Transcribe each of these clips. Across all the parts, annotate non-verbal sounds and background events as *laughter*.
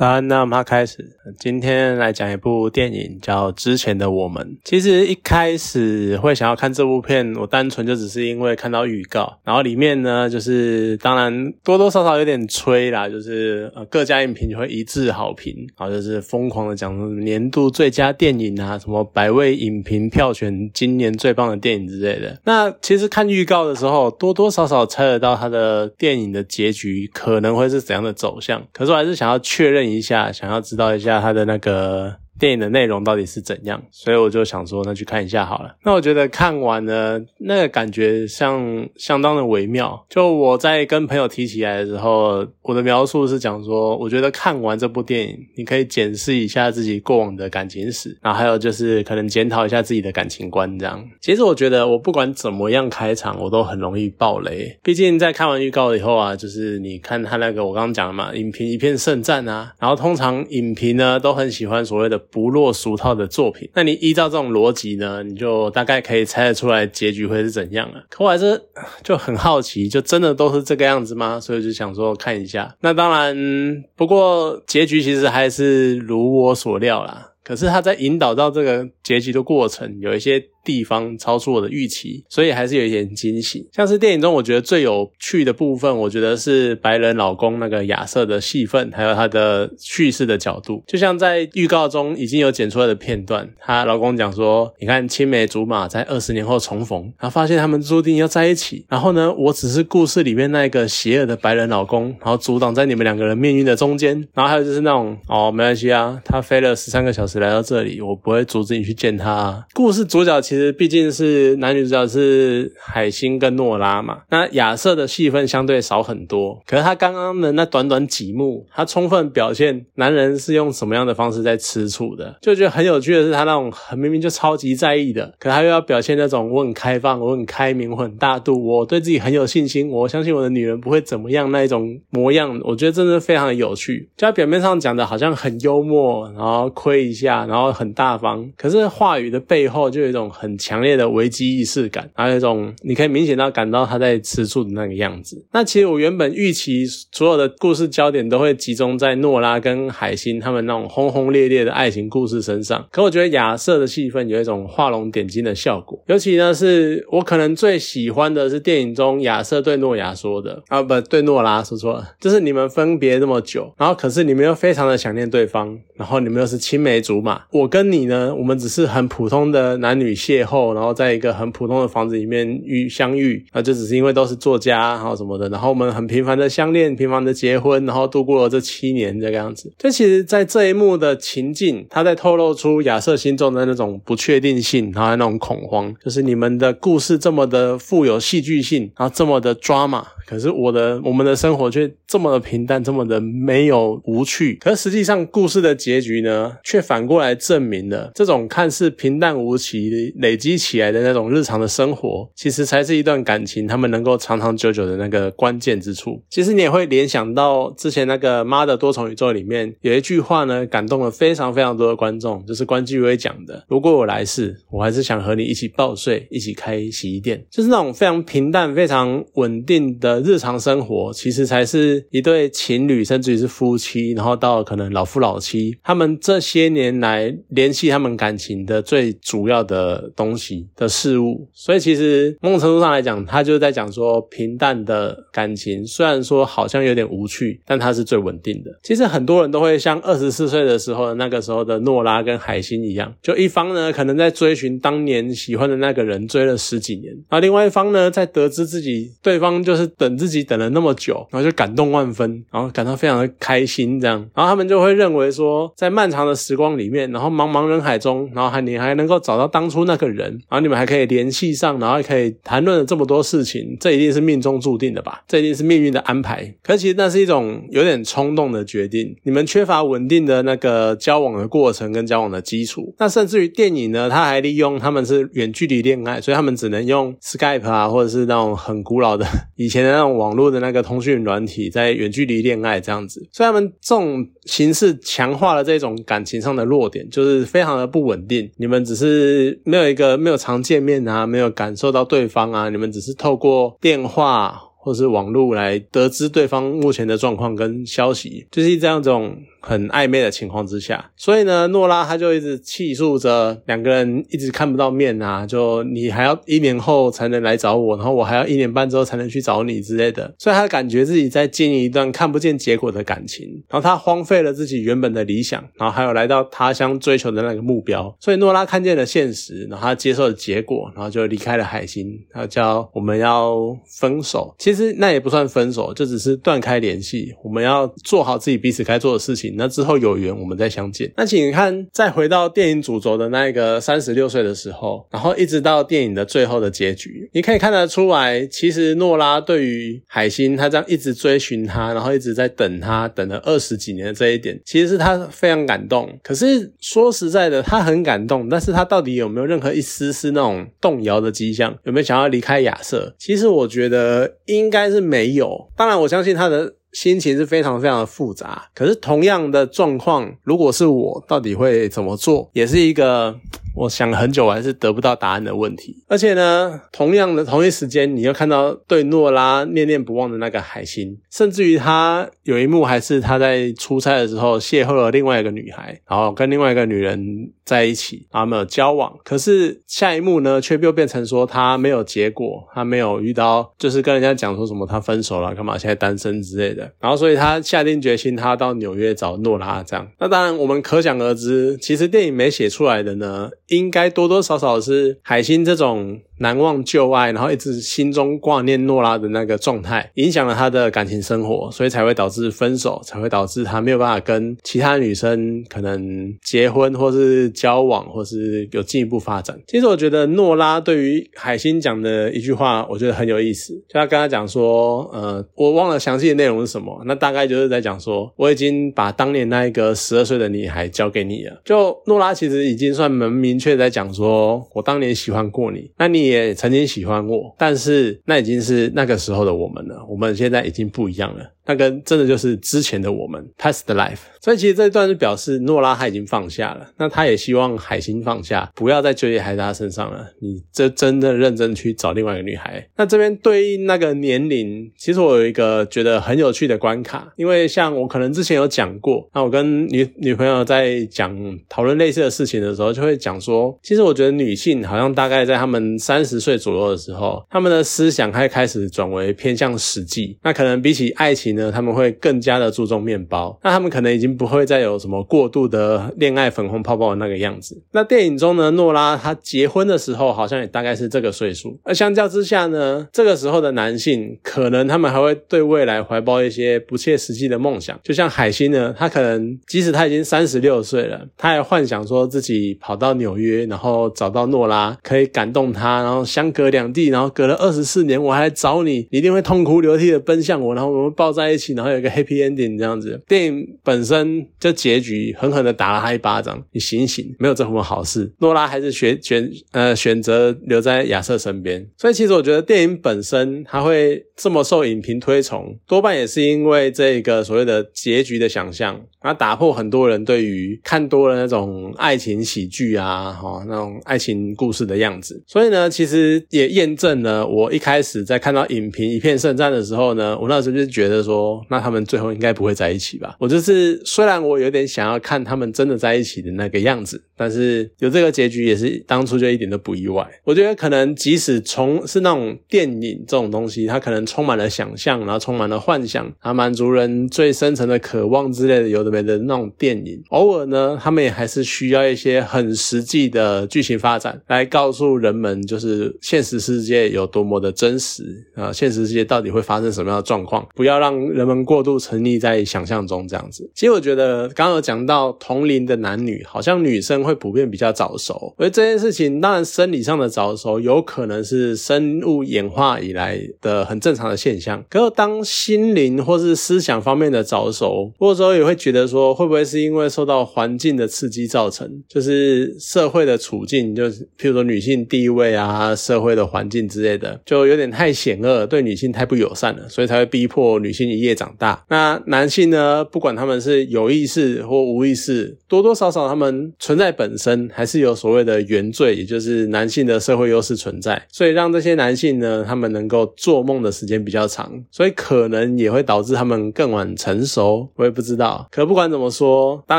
好，那我们开始。今天来讲一部电影，叫《之前的我们》。其实一开始会想要看这部片，我单纯就只是因为看到预告，然后里面呢，就是当然多多少少有点吹啦，就是呃各家影评就会一致好评，然后就是疯狂的讲年度最佳电影啊，什么百位影评票选今年最棒的电影之类的。那其实看预告的时候，多多少少猜得到他的电影的结局可能会是怎样的走向，可是我还是想要确认。一下，想要知道一下他的那个。电影的内容到底是怎样？所以我就想说，那去看一下好了。那我觉得看完呢，那个感觉像相当的微妙。就我在跟朋友提起来的时候，我的描述是讲说，我觉得看完这部电影，你可以检视一下自己过往的感情史，然后还有就是可能检讨一下自己的感情观这样。其实我觉得，我不管怎么样开场，我都很容易爆雷。毕竟在看完预告以后啊，就是你看他那个我刚刚讲的嘛，影评一片盛赞啊，然后通常影评呢都很喜欢所谓的。不落俗套的作品，那你依照这种逻辑呢，你就大概可以猜得出来结局会是怎样了。可我还是就很好奇，就真的都是这个样子吗？所以就想说看一下。那当然，不过结局其实还是如我所料啦。可是他在引导到这个结局的过程，有一些。地方超出我的预期，所以还是有一点惊喜。像是电影中我觉得最有趣的部分，我觉得是白人老公那个亚瑟的戏份，还有他的叙事的角度。就像在预告中已经有剪出来的片段，她老公讲说：“你看青梅竹马在二十年后重逢，然后发现他们注定要在一起。然后呢，我只是故事里面那个邪恶的白人老公，然后阻挡在你们两个人命运的中间。然后还有就是那种哦，没关系啊，他飞了十三个小时来到这里，我不会阻止你去见他。故事主角。其实毕竟是男女主角是海星跟诺拉嘛，那亚瑟的戏份相对少很多。可是他刚刚的那短短几幕，他充分表现男人是用什么样的方式在吃醋的，就觉得很有趣的是，他那种很明明就超级在意的，可他又要表现那种我很开放、我很开明、我很大度，我对自己很有信心，我相信我的女人不会怎么样那一种模样，我觉得真的非常的有趣。就他表面上讲的好像很幽默，然后亏一下，然后很大方，可是话语的背后就有一种。很强烈的危机意识感，还有一种你可以明显到感到他在吃醋的那个样子。那其实我原本预期所有的故事焦点都会集中在诺拉跟海星他们那种轰轰烈烈的爱情故事身上，可我觉得亚瑟的戏份有一种画龙点睛的效果。尤其呢，是我可能最喜欢的是电影中亚瑟对诺亚说的啊，不对，诺拉说错了，就是你们分别这么久，然后可是你们又非常的想念对方，然后你们又是青梅竹马，我跟你呢，我们只是很普通的男女。邂逅，然后在一个很普通的房子里面遇相遇，那，就只是因为都是作家，然后什么的，然后我们很频繁的相恋，频繁的结婚，然后度过了这七年这个样子。就其实，在这一幕的情境，他在透露出亚瑟心中的那种不确定性，然后那种恐慌，就是你们的故事这么的富有戏剧性，然后这么的抓马。可是我的我们的生活却这么的平淡，这么的没有无趣。可实际上故事的结局呢，却反过来证明了这种看似平淡无奇、累积起来的那种日常的生活，其实才是一段感情他们能够长长久久的那个关键之处。其实你也会联想到之前那个《妈的多重宇宙》里面有一句话呢，感动了非常非常多的观众，就是关继威讲的：“如果我来世，我还是想和你一起报税，一起开洗衣店。”就是那种非常平淡、非常稳定的。日常生活其实才是一对情侣，甚至于是夫妻，然后到可能老夫老妻，他们这些年来联系他们感情的最主要的东西的事物。所以其实某种程度上来讲，他就是在讲说，平淡的感情虽然说好像有点无趣，但它是最稳定的。其实很多人都会像二十四岁的时候那个时候的诺拉跟海星一样，就一方呢可能在追寻当年喜欢的那个人，追了十几年，而另外一方呢在得知自己对方就是等。等自己等了那么久，然后就感动万分，然后感到非常的开心，这样，然后他们就会认为说，在漫长的时光里面，然后茫茫人海中，然后还你还能够找到当初那个人，然后你们还可以联系上，然后还可以谈论了这么多事情，这一定是命中注定的吧？这一定是命运的安排。可其实那是一种有点冲动的决定，你们缺乏稳定的那个交往的过程跟交往的基础。那甚至于电影呢，他还利用他们是远距离恋爱，所以他们只能用 Skype 啊，或者是那种很古老的 *laughs* 以前的。那种网络的那个通讯软体，在远距离恋爱这样子，所以他们这种形式强化了这种感情上的弱点，就是非常的不稳定。你们只是没有一个没有常见面啊，没有感受到对方啊，你们只是透过电话。或是网络来得知对方目前的状况跟消息，就是这样一种很暧昧的情况之下，所以呢，诺拉他就一直气诉着两个人一直看不到面啊，就你还要一年后才能来找我，然后我还要一年半之后才能去找你之类的，所以他感觉自己在经营一段看不见结果的感情，然后他荒废了自己原本的理想，然后还有来到他乡追求的那个目标，所以诺拉看见了现实，然后他接受了结果，然后就离开了海星，他叫我们要分手，其实那也不算分手，就只是断开联系，我们要做好自己彼此该做的事情。那之后有缘，我们再相见。那请看，再回到电影主轴的那个三十六岁的时候，然后一直到电影的最后的结局，你可以看得出来，其实诺拉对于海星他这样一直追寻他，然后一直在等他，等了二十几年的这一点，其实是他非常感动。可是说实在的，他很感动，但是他到底有没有任何一丝丝那种动摇的迹象？有没有想要离开亚瑟？其实我觉得应应该是没有。当然，我相信他的。心情是非常非常的复杂，可是同样的状况，如果是我，到底会怎么做，也是一个。我想了很久，还是得不到答案的问题。而且呢，同样的同一时间，你又看到对诺拉念念不忘的那个海星，甚至于他有一幕还是他在出差的时候邂逅了另外一个女孩，然后跟另外一个女人在一起，然后没有交往。可是下一幕呢，却又变成说他没有结果，他没有遇到，就是跟人家讲说什么他分手了，干嘛现在单身之类的。然后所以他下定决心，他到纽约找诺拉这样。那当然，我们可想而知，其实电影没写出来的呢。应该多多少少是海星这种。难忘旧爱，然后一直心中挂念诺拉的那个状态，影响了他的感情生活，所以才会导致分手，才会导致他没有办法跟其他女生可能结婚，或是交往，或是有进一步发展。其实我觉得诺拉对于海星讲的一句话，我觉得很有意思。就他跟他讲说，呃，我忘了详细的内容是什么，那大概就是在讲说，我已经把当年那一个十二岁的女孩交给你了。就诺拉其实已经算蛮明确在讲说，我当年喜欢过你，那你。也曾经喜欢过，但是那已经是那个时候的我们了。我们现在已经不一样了。那个真的就是之前的我们，past life。所以其实这一段是表示诺拉他已经放下了，那他也希望海星放下，不要再纠结在他身上了。你这真的认真去找另外一个女孩。那这边对应那个年龄，其实我有一个觉得很有趣的关卡，因为像我可能之前有讲过，那我跟女女朋友在讲讨论类似的事情的时候，就会讲说，其实我觉得女性好像大概在她们三三十岁左右的时候，他们的思想开开始转为偏向实际，那可能比起爱情。呢，他们会更加的注重面包，那他们可能已经不会再有什么过度的恋爱粉红泡泡的那个样子。那电影中呢，诺拉她结婚的时候好像也大概是这个岁数，而相较之下呢，这个时候的男性可能他们还会对未来怀抱一些不切实际的梦想，就像海星呢，他可能即使他已经三十六岁了，他还幻想说自己跑到纽约，然后找到诺拉，可以感动他，然后相隔两地，然后隔了二十四年我还来找你，你一定会痛哭流涕的奔向我，然后我们抱在。一起，然后有一个 happy ending 这样子。电影本身就结局狠狠的打了他一巴掌，你醒醒，没有这么好事。诺拉还是选选呃选择留在亚瑟身边。所以其实我觉得电影本身它会这么受影评推崇，多半也是因为这个所谓的结局的想象，它打破很多人对于看多了那种爱情喜剧啊，哈那种爱情故事的样子。所以呢，其实也验证了我一开始在看到影评一片盛赞的时候呢，我那时候就觉得说。那他们最后应该不会在一起吧？我就是虽然我有点想要看他们真的在一起的那个样子，但是有这个结局也是当初就一点都不意外。我觉得可能即使从是那种电影这种东西，它可能充满了想象，然后充满了幻想，啊，满足人最深层的渴望之类的，有的没的那种电影，偶尔呢，他们也还是需要一些很实际的剧情发展来告诉人们，就是是现实世界有多么的真实啊，现实世界到底会发生什么样的状况，不要让。人们过度沉溺在想象中，这样子。其实我觉得，刚刚有讲到同龄的男女，好像女生会普遍比较早熟。而这件事情，当然生理上的早熟，有可能是生物演化以来的很正常的现象。可是，当心灵或是思想方面的早熟，或者说也会觉得说，会不会是因为受到环境的刺激造成？就是社会的处境，就是譬如说女性地位啊，啊、社会的环境之类的，就有点太险恶，对女性太不友善了，所以才会逼迫女性一夜长大。那男性呢，不管他们是有意识或无意识，多多少少他们存在本身还是有所谓的原罪，也就是男性的社会优势存在，所以让这些男性呢，他们能够做梦的时间比较长，所以可能也会导致他们更晚成熟。我也不知道，可不管怎么说，当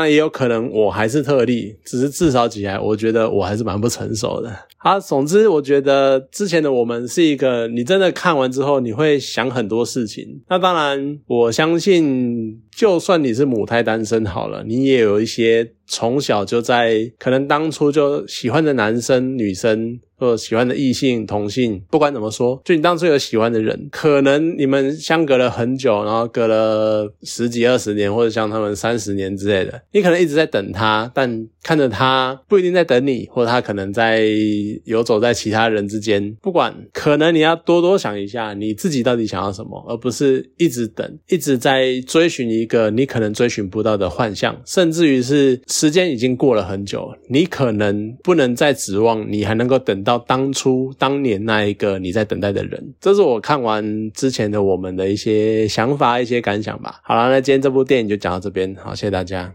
然也有可能我还是特例，只是至少起来，我觉得我还是蛮不成熟的。好，总之我觉得之前的我们是一个，你真的看完之后，你会想很多事情。那当然，我相信，就算你是母胎单身好了，你也有一些从小就在可能当初就喜欢的男生、女生。或者喜欢的异性同性，不管怎么说，就你当初有喜欢的人，可能你们相隔了很久，然后隔了十几二十年，或者像他们三十年之类的，你可能一直在等他，但看着他不一定在等你，或者他可能在游走在其他人之间。不管，可能你要多多想一下，你自己到底想要什么，而不是一直等，一直在追寻一一个你可能追寻不到的幻象，甚至于是时间已经过了很久，你可能不能再指望你还能够等到。到当初当年那一个你在等待的人，这是我看完之前的我们的一些想法、一些感想吧。好了，那今天这部电影就讲到这边，好，谢谢大家。